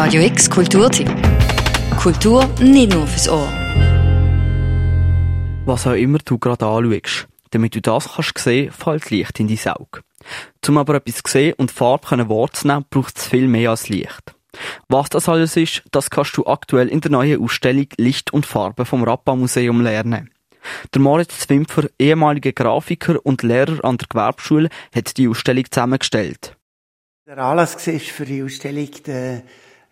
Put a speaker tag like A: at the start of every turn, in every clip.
A: Radio X Kulturtipp. Kultur nicht nur fürs Ohr.
B: Was auch immer du gerade anschaust, damit du das kannst sehen, fällt Licht in dein Auge. Um aber etwas zu sehen und Farbe wahrzunehmen, braucht es viel mehr als Licht. Was das alles ist, das kannst du aktuell in der neuen Ausstellung Licht und Farbe vom Rappa Museum lernen. Der Moritz Zwimpfer, ehemaliger Grafiker und Lehrer an der Gewerbeschule, hat die Ausstellung zusammengestellt.
C: Der Anlass war für die Ausstellung der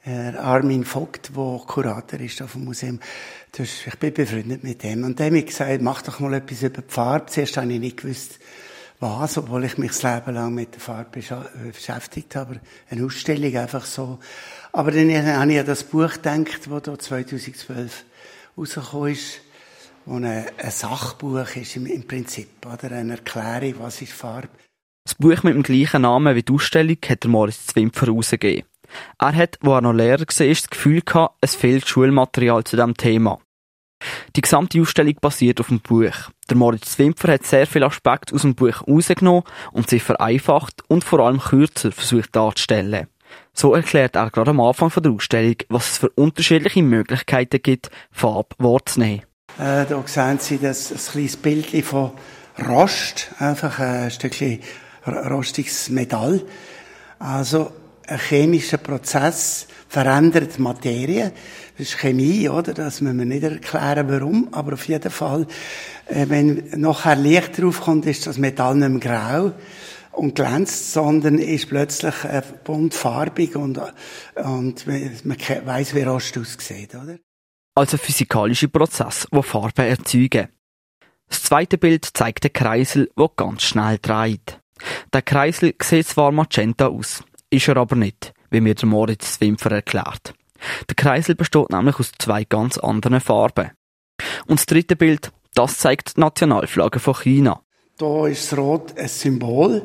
C: Armin Vogt, der Kurator ist auf dem Museum. Ich bin befreundet mit dem. Und der hat mir gesagt, mach doch mal etwas über die Farbe. Zuerst habe ich nicht gewusst, was, obwohl ich mich das Leben lang mit der Farbe äh, beschäftigt habe. Eine Ausstellung einfach so. Aber dann habe ich an das Buch gedacht, das da 2012 rausgekommen ist, wo ein, Sachbuch ist im, Prinzip, oder? Eine Erklärung, was ist Farbe.
B: Das Buch mit dem gleichen Namen wie die Ausstellung hat der Moritz Zwimpfer herausgegeben. Er hat, wo er noch Lehrer war, das Gefühl gehabt, es fehlt Schulmaterial zu diesem Thema. Die gesamte Ausstellung basiert auf dem Buch. Der Moritz Zwimpfer hat sehr viele Aspekte aus dem Buch rausgenommen und sie vereinfacht und vor allem kürzer versucht darzustellen. So erklärt er gerade am Anfang der Ausstellung, was es für unterschiedliche Möglichkeiten gibt, Farbe wahrzunehmen.
C: Äh, sehen Sie das, ein kleines Bild von Rost, einfach ein Stückchen rostiges Metall. Also ein chemischer Prozess verändert Materie. Das ist Chemie, oder? Das müssen wir nicht erklären, warum. Aber auf jeden Fall, äh, wenn nachher Licht draufkommt, ist das Metall nicht mehr grau und glänzt, sondern ist plötzlich äh, buntfarbig und, und man weiß, wie Rost aussieht, oder?
B: Also physikalische Prozess, wo Farben erzeugen. Das zweite Bild zeigt den Kreisel, der ganz schnell dreht. Der Kreisel sieht zwar magenta aus, ist er aber nicht, wie mir der Moritz Swimfer erklärt. Der Kreisel besteht nämlich aus zwei ganz anderen Farben. Und das dritte Bild, das zeigt die Nationalflagge von China.
C: Da ist das Rot ein Symbol,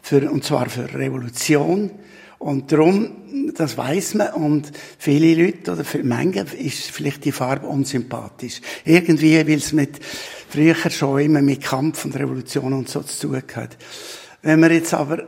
C: für, und zwar für Revolution. Und darum, das weiß man, und viele Leute oder für manche ist vielleicht die Farbe unsympathisch. Irgendwie, weil es mit, früher schon immer mit Kampf und Revolution und so zu tun hat. Wenn man jetzt aber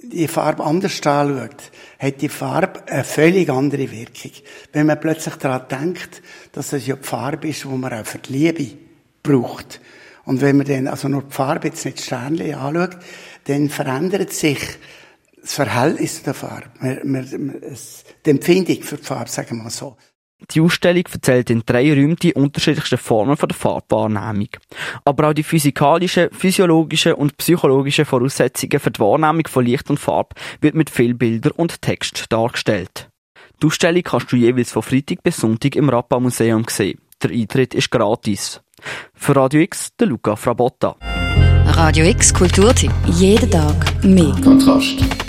C: die Farbe anders anschaut, hat die Farbe eine völlig andere Wirkung. Wenn man plötzlich daran denkt, dass das ja die Farbe ist, die man auch für die Liebe braucht. Und wenn man dann also nur die Farbe, jetzt nicht Sternchen anschaut, dann verändert sich das Verhältnis der Farbe. Die Empfindung für die Farbe, sagen wir mal so.
B: Die Ausstellung erzählt in drei Räumen die unterschiedlichsten Formen der Farbwahrnehmung. Aber auch die physikalischen, physiologischen und psychologischen Voraussetzungen für die Wahrnehmung von Licht und Farbe wird mit viel Bildern und Text dargestellt. Die Ausstellung kannst du jeweils von Freitag bis Sonntag im Rappa Museum sehen. Der Eintritt ist gratis. Für Radio X, der Luca Frabotta.
A: Radio X Kulturtipp. Jeden Tag mehr.
D: Kontrast.